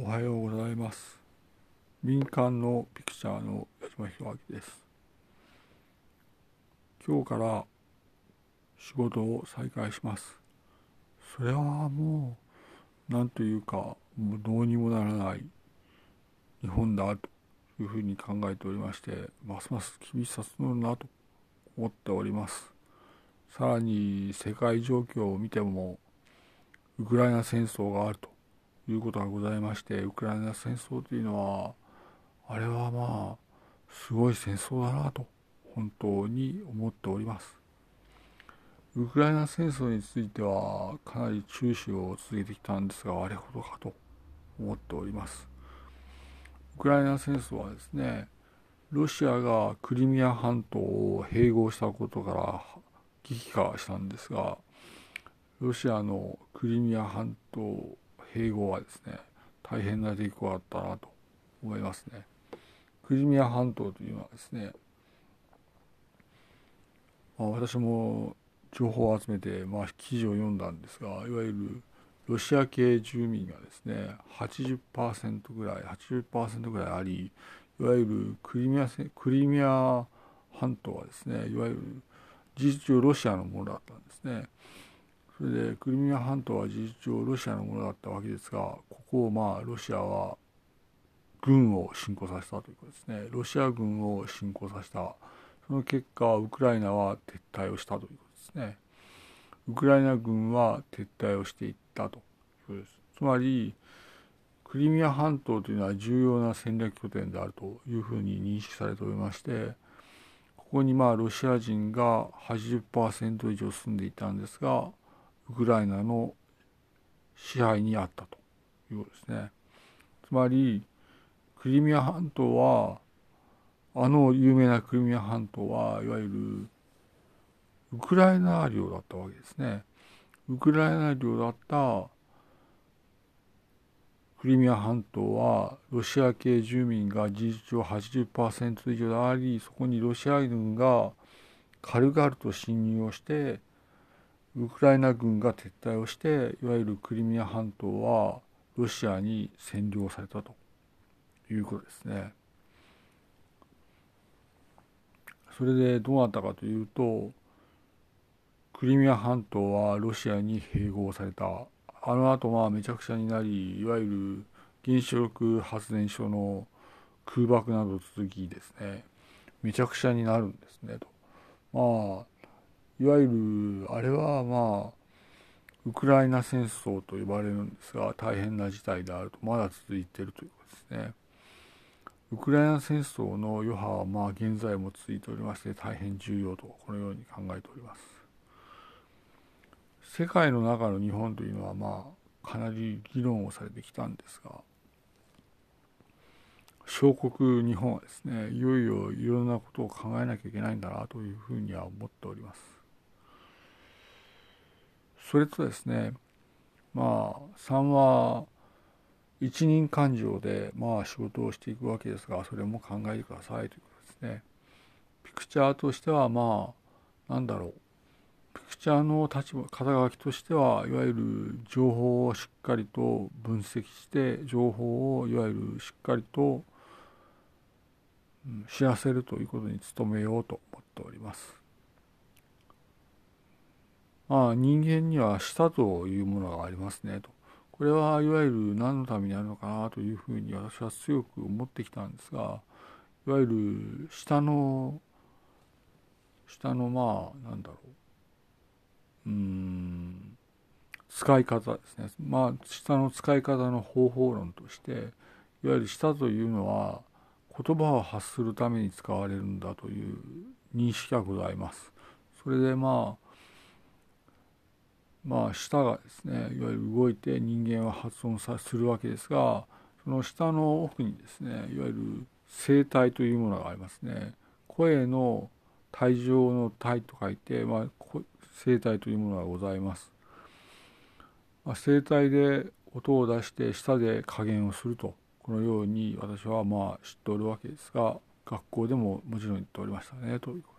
おはようございます。民間のピクチャーの矢島弘明です。今日から仕事を再開します。それはもう何というかもうどうにもならない日本だというふうに考えておりましてますます厳しさ募るなと思っております。さらに世界状況を見てもウクライナ戦争があるということがございましてウクライナ戦争というのはあれはまあすごい戦争だなと本当に思っております。ウクライナ戦争についてはかなり注視を続けてきたんですがあれほどかと思っております。ウクライナ戦争はですねロシアがクリミア半島を併合したことから危機化したんですがロシアのクリミア半島併合はですね大変な出来事だったなと思いますね。クリミア半島というのはですね、まあ、私も情報を集めて、まあ、記事を読んだんですがいわゆるロシア系住民がですね80%ぐらい80%ぐらいありいわゆるクリミアクリミア半島はですねいわゆる事実上ロシアのものだったんですね。それでクリミア半島は事実上ロシアのものだったわけですがここをまあロシアは軍を侵攻させたということですね。ロシア軍を侵攻させた。その結果ウクライナは撤退をしたということですね。ウクライナ軍は撤退をしていったということです。つまりクリミア半島というのは重要な戦略拠点であるというふうに認識されておりましてここにまあロシア人が80%以上住んでいたんですがウクライナの支配にあったということですね。つまりクリミア半島はあの有名なクリミア半島はいわゆるウクライナ領だったわけですね。ウクライナ領だったクリミア半島はロシア系住民が事実上80%以上でありそこにロシア軍が軽々と侵入をしてウクライナ軍が撤退をしていわゆるクリミア半島はロシアに占領されたということですね。それでどうなったかというとクリミア半島はロシアに併合された。あの後まあめちゃくちゃになりいわゆる原子力発電所の空爆など続きですね。めちゃくちゃになるんですねと。まあいわゆるあれはまあウクライナ戦争と呼ばれるんですが大変な事態であるとまだ続いているということですね。ウクライナ戦争の余波はまあ現在も続いておりまして大変重要とこのように考えております。世界の中の日本というのはまあかなり議論をされてきたんですが小国日本はですねいよいよいろんなことを考えなきゃいけないんだなというふうには思っております。それとですねまあ3は一人感情でまあ仕事をしていくわけですがそれも考えてくださいということですね。ピクチャーとしてはまあなんだろうピクチャーの立場肩書きとしてはいわゆる情報をしっかりと分析して情報をいわゆるしっかりと知らせるということに努めようと思っております。まあ、人間には舌というものがありますねと。これはいわゆる何のためにあるのかなというふうに私は強く思ってきたんですがいわゆる舌の舌のまあなんだろううん使い方ですねまあ舌の使い方の方法論としていわゆる舌というのは言葉を発するために使われるんだという認識がございます。それでまあまあ、舌がですねいわゆる動いて人間は発音さするわけですがその舌の奥にですねいわゆる声帯というものがありますね。声の体上の体と書いて、まあ、声帯というものがございます、まあ、声帯で音を出して舌で加減をするとこのように私はまあ知っておるわけですが学校でももちろん言っておりましたねということ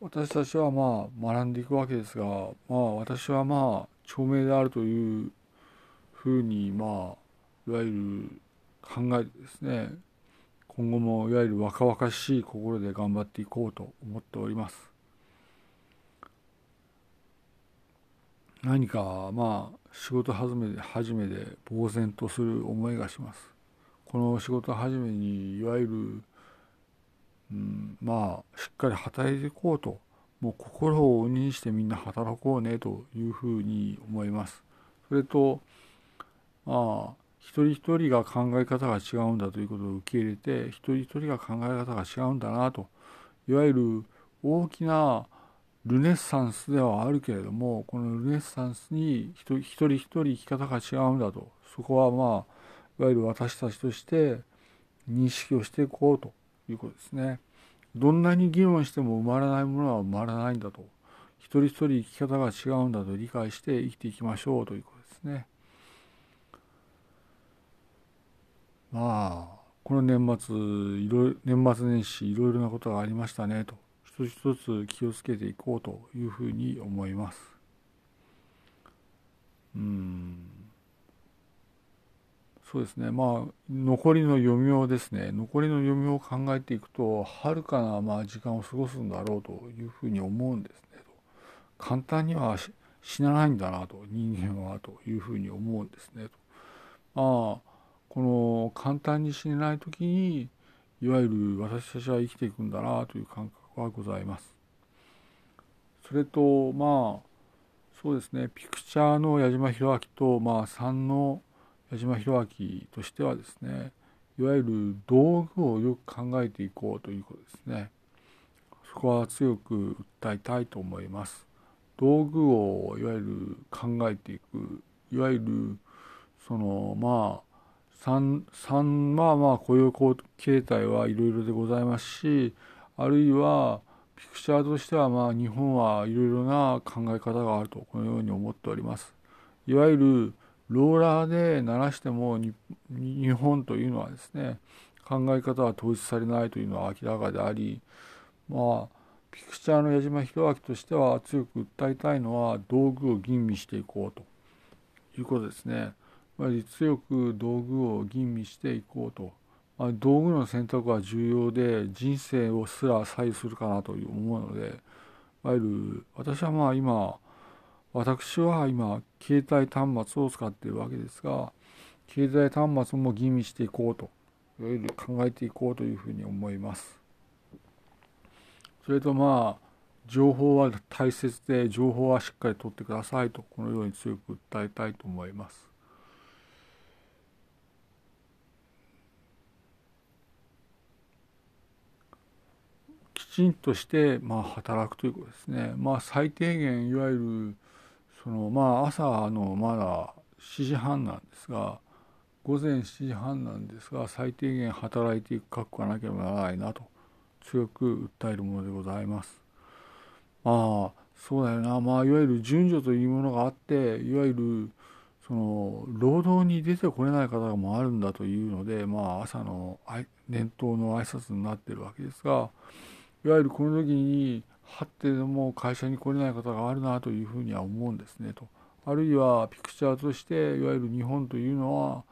私たちはまあ学んでいくわけですがまあ私はまあ著名であるというふうにまあいわゆる考えてですね。今後もいわゆる若々しい心で頑張っていこうと思っております。何かまあ仕事始めで初めで呆然とする思いがします。この仕事始めにいわゆる、うん、まあしっかり働いていこうともう心を鬼にしてみんな働こうねというふうに思います。それとまあ一人一人が考え方が違うんだということを受け入れて一人一人が考え方が違うんだなといわゆる大きなルネッサンスではあるけれどもこのルネッサンスに一人一人生き方が違うんだと。そこはまあいわゆる私たちとして認識をしていこうと。いうことですね。どんなに議論しても埋まらないものは埋まらないんだと一人一人生き方が違うんだと理解して生きていきましょうということですね。まあこの年末いろ年末年始いろいろなことがありましたねと一つ一つ気をつけていこうというふうに思います。うんそうですね。まあ残りの余命ですね。残りの余命を考えていくとはるかなまあ時間を過ごすんだろうというふうに思うんですね。簡単には死なないんだなと人間はというふうに思うんですね。と。まあこの簡単に死ねない時にいわゆる私たちは生きていくんだなという感覚はございます。それとまあそうですね。ピクチャーの矢島弘明とまあ3の矢島弘明としてはですねいわゆる道具をよく考えていこうということですね。そこは強く訴えたいと思います。道具をいわゆる考えていくいわゆるそのまあ 3, 3まあまあ雇用形態はいろいろでございますしあるいはピクチャーとしてはまあ日本はいろいろな考え方があるとこのように思っております。いわゆるローラーで鳴らしても日本というのはですね考え方は統一されないというのは明らかでありまあピクチャーの矢島弘明としては強く訴えたいのは道具を吟味していこうということですね。まり強く道具を吟味していこうと、まあ、道具の選択は重要で人生をすら左右するかなという思うのでいわゆる私はまあ今私は今携帯端末を使っているわけですが携帯端末も吟味していこうといわゆる考えていこうというふうに思います。それとまあ情報は大切で情報はしっかり取ってくださいとこのように強く訴えたいと思いますき。ちんとしてまあ働くということですね。まあ最低限いわゆるそのまあ朝のまだ7時半なんですが午前7時半なんですが最低限働いていく覚悟がなければならないなと強く訴えるものでございます。まあそうだよなまあいわゆる順序というものがあっていわゆるその労働に出てこれない方もあるんだというのでまあ朝の念頭の挨拶になってるわけですがいわゆるこの時にはってでも会社に来れない方があるなというふうには思うんですねと。あるいはピクチャーとしていわゆる日本というのは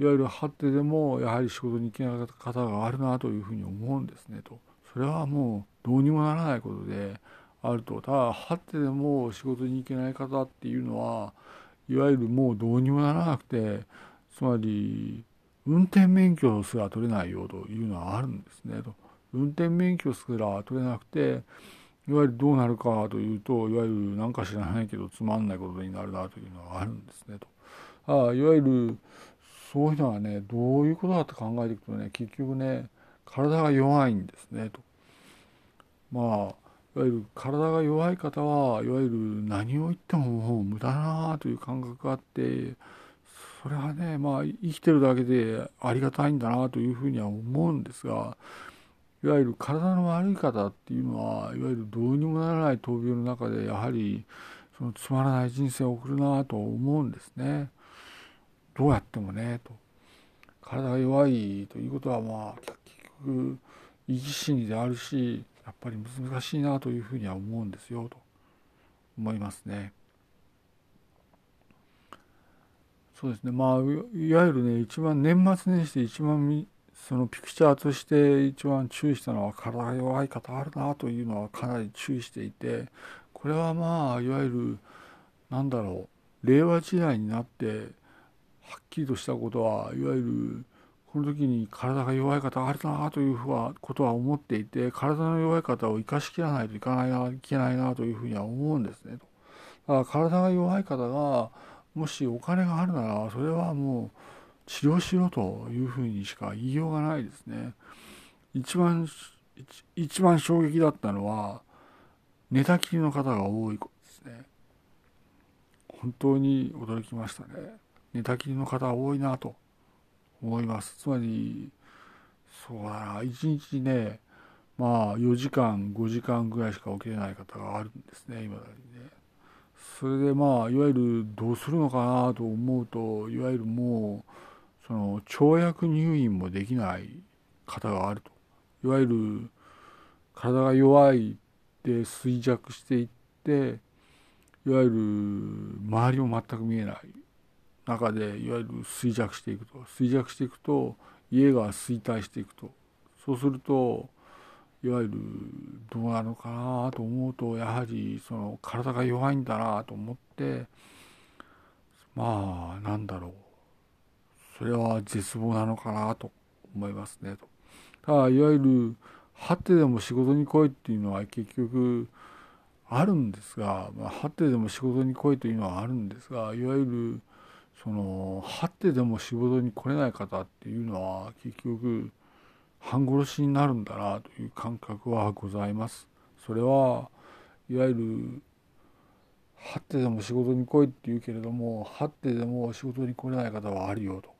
いわゆるはってでもやはり仕事に行けない方があるなというふうに思うんですねと。それはもうどうにもならないことであると。ただはってでも仕事に行けない方っていうのはいわゆるもうどうにもならなくてつまり運転免許すら取れないよというのはあるんですねと。運転免許すら取れなくていわゆるどうなるかというといわゆる何か知らないけどつまんないことになるなというのがあるんですねと。あいわゆるそういうのはねどういうことだって考えていくとね結局ね体が弱いんですねと。まあいわゆる体が弱い方はいわゆる何を言ってももう無駄だなという感覚があってそれはねまあ生きてるだけでありがたいんだなというふうには思うんですがいわゆる体の悪い方っていうのはいわゆるどうにもならない闘病の中でやはりそのつまらない人生を送るなと思うんですね。どうやってもねと。体が弱いということはまあ結局生き死にであるしやっぱり難しいなというふうには思うんですよと思いますね。そうですねまあいわゆるね一番年末年始で一番そのピクチャーとして一番注意したのは体が弱い方あるなというのはかなり注意していてこれはまあいわゆるなんだろう令和時代になってはっきりとしたことはいわゆるこの時に体が弱い方あるなというふうはことは思っていて体の弱い方を生かしきらないといかないないけないなというふうには思うんですねだから体が弱い方がもしお金があるならそれはもう治療しろというふうにしか言いようがないですね一番一番衝撃だったのは寝たきりの方が多いことですね本当に驚きましたね寝たきりの方多いなと思います。つまり、そうだな、1日ね、まあ4時間、5時間ぐらいしか起きれない方があるんですね、今だにね。それでまあ、いわゆるどうするのかなと思うと、いわゆるもう、その、跳躍入院もできない方があると。いわゆる、体が弱いで衰弱していって、いわゆる周りも全く見えない中でいわゆる衰弱していくと。衰弱していくと家が衰退していくと。そうするといわゆるどうなのかなと思うとやはりその体が弱いんだなと思ってまあなんだろう。それは絶望なのかなと思いますねと。ただいわゆるはてでも仕事に来いっていうのは結局あるんですが、まあ、はてでも仕事に来いというのはあるんですがいわゆるそのはってでも仕事に来れない方っていうのは結局半殺しになるんだなという感覚はございます。それはいわゆるはってでも仕事に来いって言うけれどもはってでも仕事に来れない方はあるよと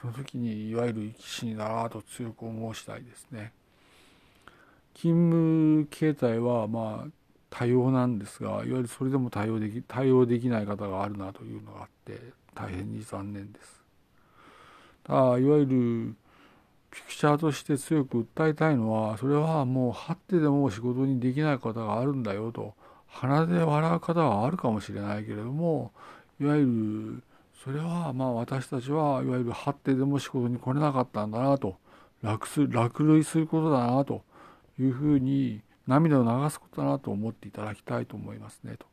その時にいわゆる生き死にだなと強く申したいですね。勤務形態はまあ多様なんですがいわゆるそれでも対応でき対応できない方があるなというのがあって大変に残念です。ただいわゆるピクチャーとして強く訴えたいのはそれはもう張ってでも仕事にできない方があるんだよと鼻で笑う方はあるかもしれないけれどもいわゆるそれはまあ私たちはいわゆる張ってでも仕事に来れなかったんだなと。落す落類することだなというふうに涙を流すことだなと思っていただきたいと思いますねと。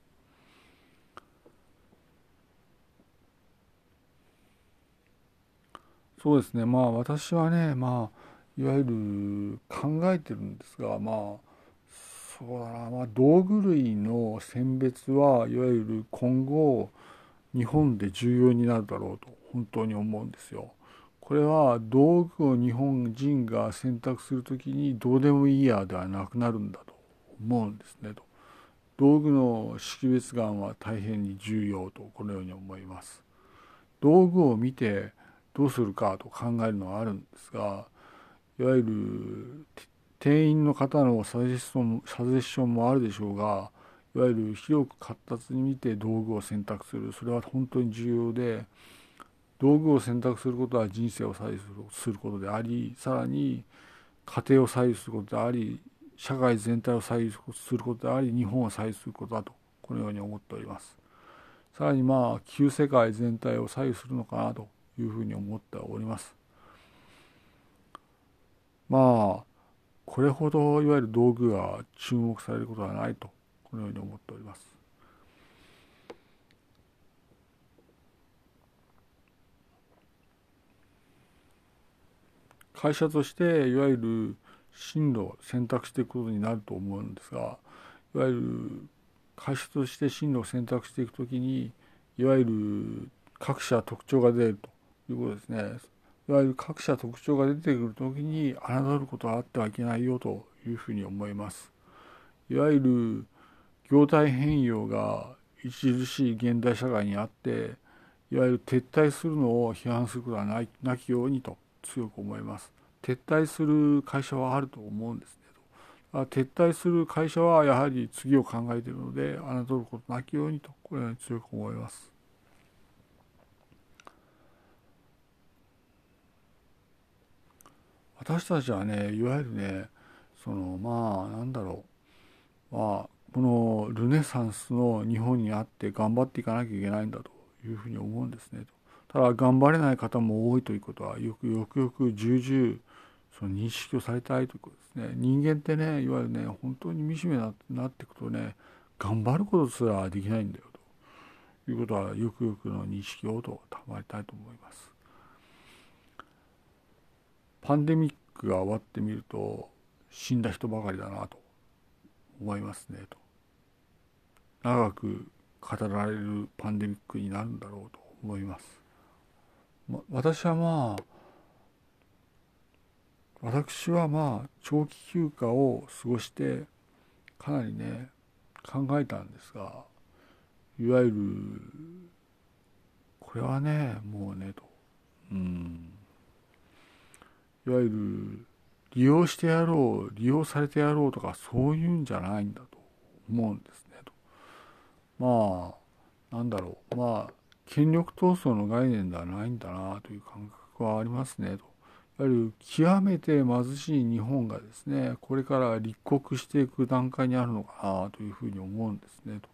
そうですね。まあ私はねまあいわゆる考えてるんですがまあそうだな。まあ道具類の選別はいわゆる今後日本で重要になるだろうと本当に思うんですよ。これは道具を日本人が選択する時にどうでもいいやではなくなるんだと思うんですねと。道具の識別眼は大変に重要とこのように思います。道具を見てどうするかと考えるのはあるんですがいわゆる店員の方のサジェスションサジェッションもあるでしょうがいわゆる広く活発に見て道具を選択するそれは本当に重要で道具を選択することは人生を左右することでありさらに家庭を左右することであり社会全体を左右することであり日本を左右することだとこのように思っております。さらにまあ旧世界全体を左右するのかなというふうに思っております。まあこれほどいわゆる道具が注目されることはないとこのように思っております。会社としていわゆる進路を選択していくことになると思うんですがいわゆる会社として進路を選択していくときにいわゆる各社特徴が出るということですね。いわゆる各社特徴が出てくる時に侮ることはあってはいけないよというふうに思います。いわゆる業態変容が著しい現代社会にあっていわゆる撤退するのを批判することはないなきようにと強く思います。撤退する会社はあると思うんですねと。撤退する会社はやはり次を考えているので侮ることなきようにとこれは強く思います。私たちはねいわゆるねそのまあなんだろうまあこのルネサンスの日本にあって頑張っていかなきゃいけないんだというふうに思うんですねと。ただ頑張れない方も多いということはよくよくよく重々その認識をされたいということですね。人間ってねいわゆるね本当に惨めになっていくとね頑張ることすらできないんだよということはよくよくの認識をと賜りたいと思います。パンデミックが終わってみると死んだ人ばかりだなと。思いますねと。長く語られるパンデミックになるんだろうと思います、ま、私はまあ私はまあ長期休暇を過ごしてかなりね考えたんですがいわゆるこれはねもうねと。うん。いわゆる利用してやろう利用されてやろうとかそういうんじゃないんだと思うんですねと。まあなんだろう。まあ権力闘争の概念ではないんだなという感覚はありますねと。いわゆる極めて貧しい日本がですねこれから立国していく段階にあるのかなというふうに思うんですねと。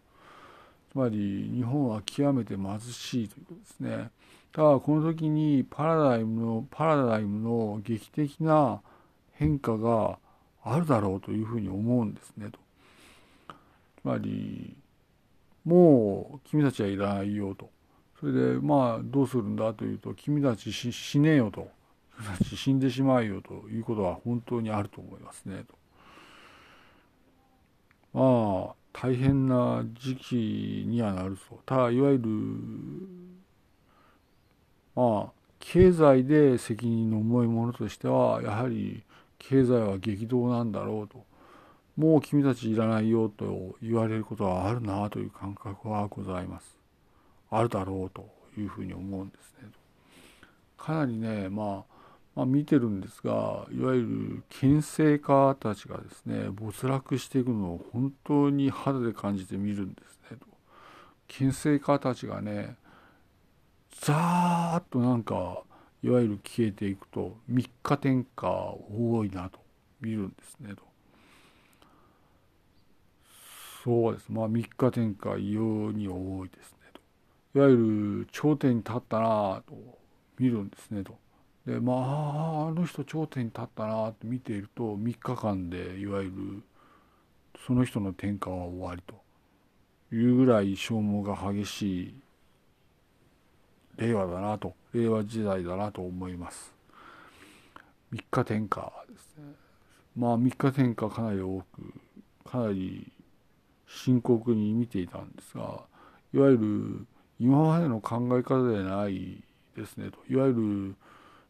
つまり日本は極めて貧しいということですね。ただこの時にパラダイムのパラダイムの劇的な変化があるだろうというふうに思うんですねと。つまりもう君たちはいらないよと。それでまあどうするんだというと君たち死ねよと。君たち死んでしまうよということは本当にあると思いますねと。まあ大変な時期にはなるとただいわゆるまあ経済で責任の重いものとしてはやはり経済は激動なんだろうと。もう君たちいらないよと言われることはあるなという感覚はございます。あるだろうというふうに思うんですねかなりねまあまあ、見てるんですがいわゆる牽制家たちがですね没落していくのを本当に肌で感じて見るんですね牽制家たちがねザーッとなんかいわゆる消えていくと3日天下多いなと見るんですねと。そうです。まあ3日天下異様に多いですねと。いわゆる頂点に立ったなと見るんですねと。でまああの人頂点に立ったなって見ていると3日間でいわゆるその人の天下は終わりと。いうぐらい消耗が激しい令和だなと。令和時代だなと思います。3日天下ですね。まあ3日天下かなり多くかなり深刻に見ていたんですがいわゆる今までの考え方でないですね。といわゆる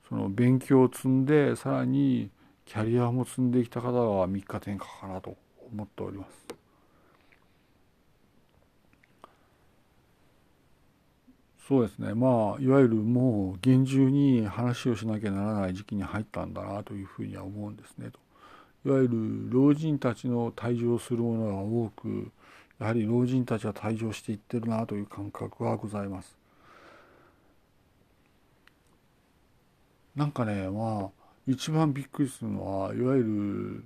その勉強を積んでさらにキャリアも積んできた方は3日天下かなと思っております。そうですねまあいわゆるもう厳重に話をしなきゃならない時期に入ったんだなというふうには思うんですねと。いわゆる老人たちの退場するものが多くやはり老人たちは退場していってるなという感覚はございます。なんかねまあ一番びっくりするのはいわゆる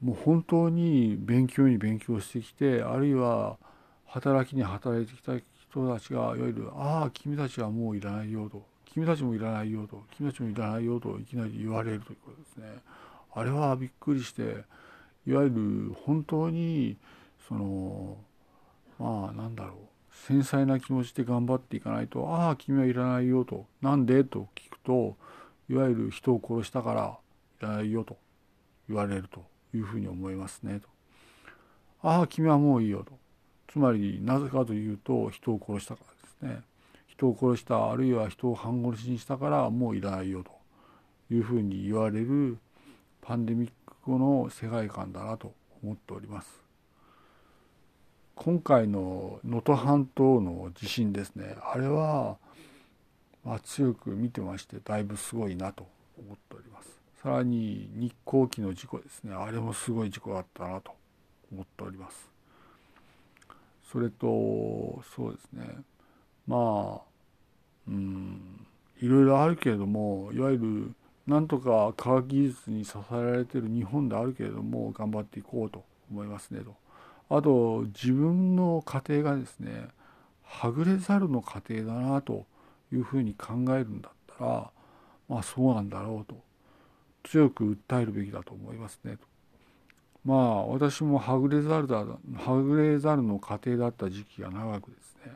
もう本当に勉強に勉強してきてあるいは働きに働いてきた人たちがいわゆる「ああ君たちはもういらないよ」と「君たちもいらないよ」と「君たちもいらないよ」といきなり言われるということですね。あれはびっくりしていわゆる本当にそのまあなんだろう繊細な気持ちで頑張っていかないと「ああ君はいらないよ」と「なんで?」と聞くといわゆる人を殺したからいらないよと言われるというふうに思いますねと。ああ君はもういいよと。つまりなぜかというと人を殺したからですね。人を殺したあるいは人を半殺しにしたからもういらないよというふうに言われるパンデミック後の世界観だなと思っております。今回の能登半島の地震ですねあれはまあ、強く見てましてだいぶすごいなと思っておりますさらに日航機の事故ですねあれもすごい事故だったなと思っておりますそれとそうですね。まあうんいろいろあるけれどもいわゆるなんとか科学技術に支えられてる日本であるけれども頑張っていこうと思いますねと。あと自分の家庭がですねはぐれざるの家庭だなというふうに考えるんだったらまあそうなんだろうと。強く訴えるべきだと思いますねと。まあ私もはぐれざるだはぐれざるの過程だった時期が長くですね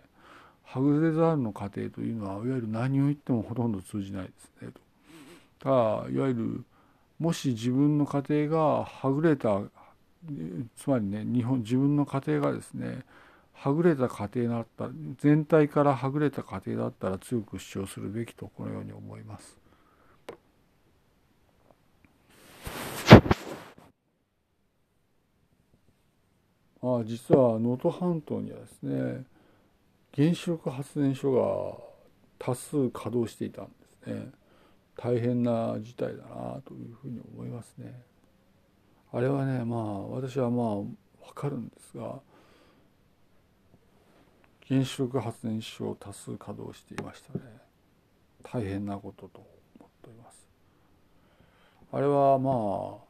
はぐれざるの過程というのはいわゆる何を言ってもほとんど通じないですねと。ただいわゆるもし自分の家庭がはぐれたつまりね日本自分の家庭がですねはぐれた家庭だった全体からはぐれた家庭だったら強く主張するべきとこのように思います。あ実は能登半島にはですね原子力発電所が多数稼働していたんですね。大変な事態だなというふうに思いますね。あれはねまあ私はまあ分かるんですが原子力発電所を多数稼働していましたね。大変なことと思っております。あれはまあ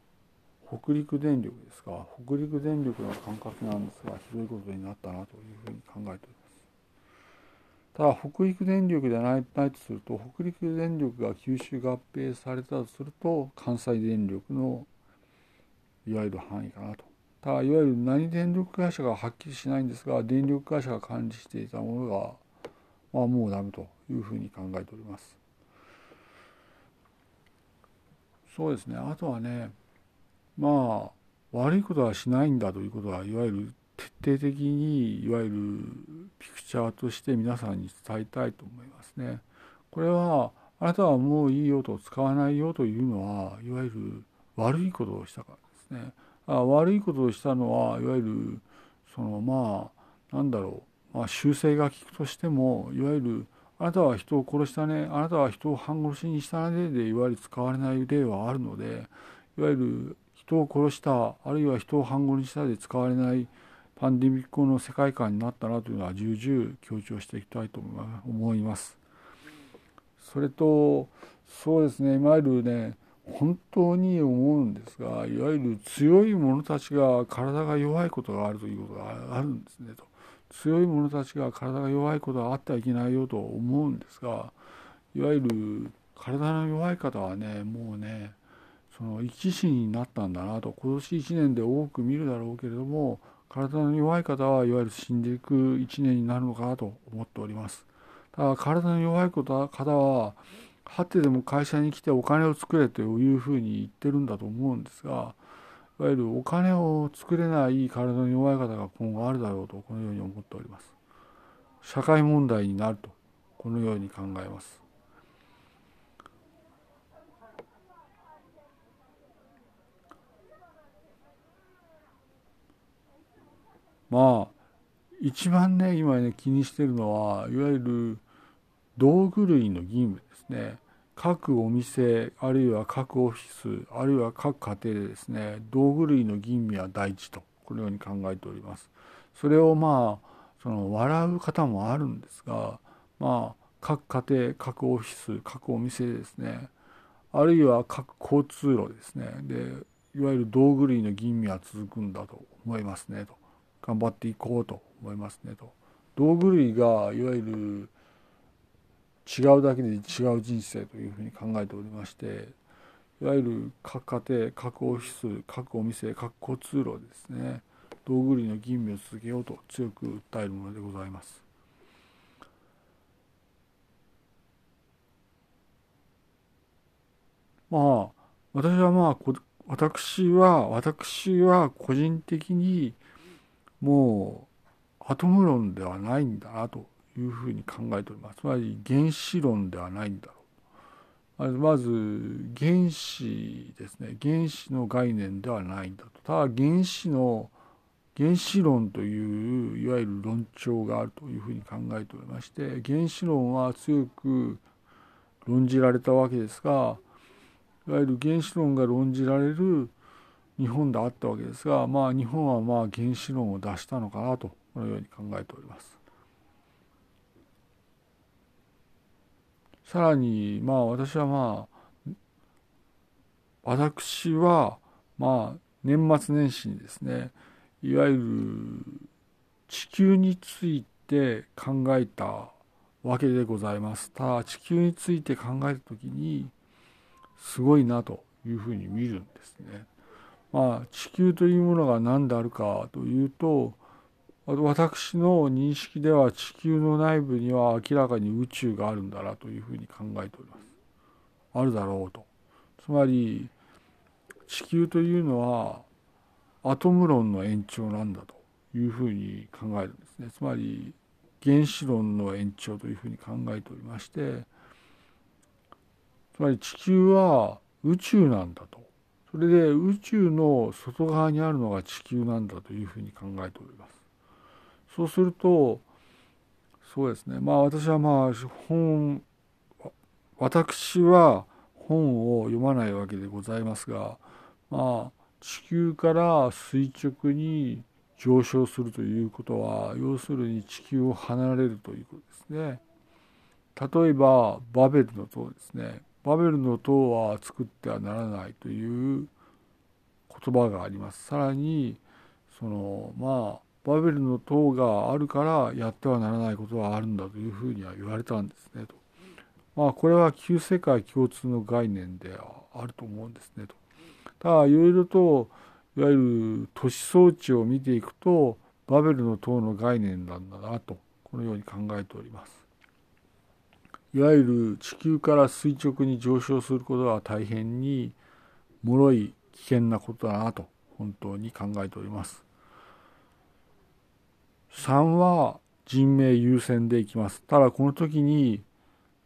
北陸電力ですが北陸電力の管轄なんですがひどいことになったなというふうに考えております。ただ北陸電力ではないないとすると北陸電力が吸収合併されたとすると関西電力のいわゆる範囲かなと。ただいわゆる何電力会社がはっきりしないんですが電力会社が管理していたものが、まあ、もうダメというふうに考えております。そうですね。あとはねまあ悪いことはしないんだということはいわゆる徹底的にいわゆるピクチャーとして皆さんに伝えたいと思いますね。これはあなたはもういいよと使わないよというのはいわゆる悪いことをしたからですね。あ悪いことをしたのはいわゆるそのまあなんだろう、まあ、修正が効くとしてもいわゆるあなたは人を殺したねあなたは人を半殺しにしたねでいわゆる使われない例はあるのでいわゆる人を殺したあるいは人を半殺ししたで使われないパンデミック後の世界観になったなというのは重々強調していきたいと思います。それとそうですねいわゆるね本当に思うんですがいわゆる強い者たちが体が弱いことがあるということがあるんですねと強い者たちが体が弱いことはあってはいけないよと思うんですがいわゆる体の弱い方はねもうねその生き死になったんだなと今年1年で多く見るだろうけれども体の弱い方はいわゆる死んでいく1年になるのかなと思っております。ただ体の弱い方ははてでも会社に来てお金を作れというふうに言ってるんだと思うんですがいわゆるお金を作れない体の弱い方が今後あるだろうとこのように思っております。社会問題になるとこのように考えます。まあ一番ね今ね気にしてるのはいわゆる道具類の義務ですね。各お店あるいは各オフィスあるいは各家庭でですね道具類の吟味は第一とこのように考えております。それをまあその笑う方もあるんですがまあ各家庭各オフィス各お店ですねあるいは各交通路ですね。でいわゆる道具類の吟味は続くんだと思いますねと。頑張っていこうと思いますねと。道具類がいわゆる違うだけで違う人生というふうに考えておりましていわゆる各家庭各オフィス各お店各交通路ですね道具類の吟味を続けようと強く訴えるものでございます。まあ私はまあ私は私は個人的にもうアトム論ではないんだなというふうに考えております。つまり原子論ではないんだろう。まず原子ですね。原子の概念ではないんだと。ただ原子の原子論といういわゆる論調があるというふうに考えておりまして原子論は強く論じられたわけですがいわゆる原子論が論じられる日本であったわけですが、まあ、日本はまあ原子論を出したのかなとこのように考えております。さらにまあ私はまあ私はまあ年末年始にですねいわゆる地球について考えたわけでございます。ただ地球について考えるときにすごいなというふうに見るんですね。まあ地球というものが何であるかというと私の認識では地球の内部には明らかに宇宙があるんだなというふうに考えております。あるだろうと。つまり地球というのはアトム論の延長なんだというふうに考えるんですね。つまり原子論の延長というふうに考えておりましてつまり地球は宇宙なんだとそれで宇宙の外側にあるのが地球なんだというふうに考えております。そうするとそうですねまあ私はまあ本私は本を読まないわけでございますがまあ地球から垂直に上昇するということは要するに地球を離れるということですね。例えばバベルの塔ですね。バベルの塔は作ってはならないという言葉があります。さらにそのまあバベルの塔があるからやってはならないことはあるんだというふうには言われたんですねと。まあこれは旧世界共通の概念であると思うんですねと。ただいろいろといわゆる都市装置を見ていくとバベルの塔の概念なんだなとこのように考えております。いわゆる地球から垂直に上昇することは大変に脆い危険なことだなと本当に考えております。3は人命優先でいきます。ただこの時に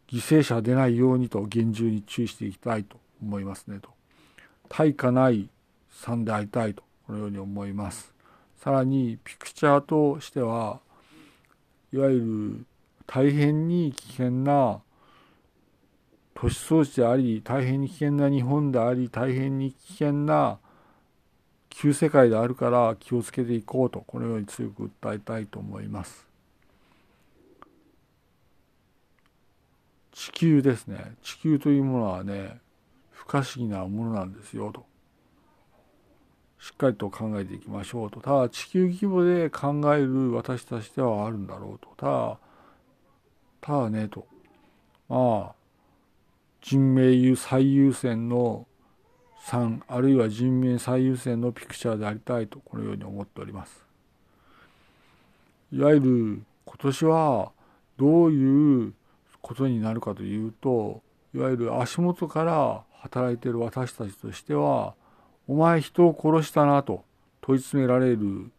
犠牲者出ないようにと厳重に注意していきたいと思いますねと。対価ない3でありたいとこのように思います。さらにピクチャーとしてはいわゆる大変に危険な都市装置であり大変に危険な日本であり大変に危険な旧世界であるから気をつけていこうとこのように強く訴えたいと思います。地球ですね。地球というものはね不可思議なものなんですよと。しっかりと考えていきましょうと。ただ地球規模で考える私たちではあるんだろうと。ただただねとまあ人命最優先の3あるいは人命最優先のピクチャーでありたいとこのように思っておりますいわゆる今年はどういうことになるかというといわゆる足元から働いている私たちとしてはお前人を殺したなと問い詰められる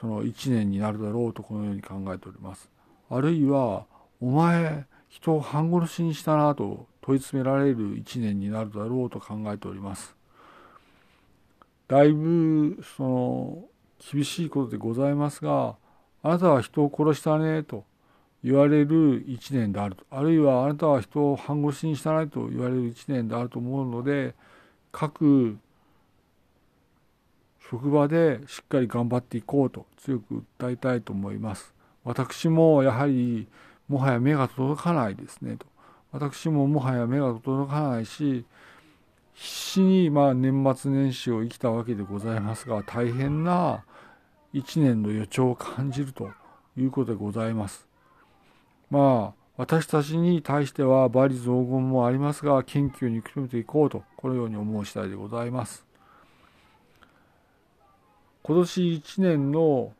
その一年になるだろうとこのように考えております。あるいはお前人を半殺しにしたなと問い詰められる一年になるだろうと考えております。だいぶその厳しいことでございますがあなたは人を殺したねと言われる一年であるとあるいはあなたは人を半殺しにしたないと言われる一年であると思うので各職場でしっかり頑張っていこうと強く訴えたいと思います。私もやはりもはや目が届かないですねと。私ももはや目が届かないし必死にまあ年末年始を生きたわけでございますが大変な一年の予兆を感じるということでございます。まあ私たちに対しては罵詈雑言もありますが謙虚に受け止めていこうとこのように思う次第でございます。今年1年の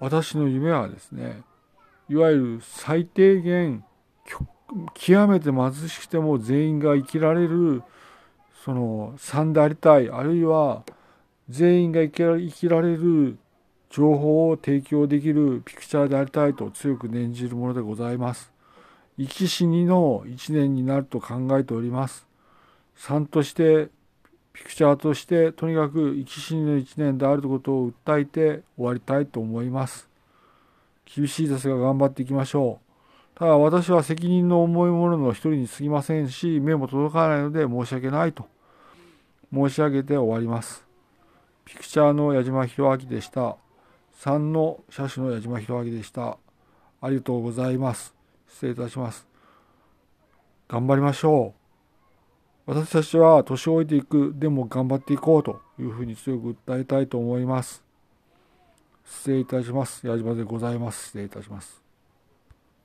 私の夢はですねいわゆる最低限極めて貧しくても全員が生きられるその3でありたいあるいは全員が生きられる情報を提供できるピクチャーでありたいと強く念じるものでございます。生き死にの1年になると考えております。3としてピクチャーとしてとにかく生き死にの1年であることを訴えて終わりたいと思います。厳しいですが頑張っていきましょう。ただ私は責任の重いものの一人に過ぎませんし、目も届かないので申し訳ないと申し上げて終わります。ピクチャーの矢島博明でした。3の車種の矢島博明でした。ありがとうございます。失礼いたします。頑張りましょう。私たちは年老いていく、でも頑張っていこうというふうに強く訴えたいと思います。失礼いたします。矢島でございます。失礼いたします。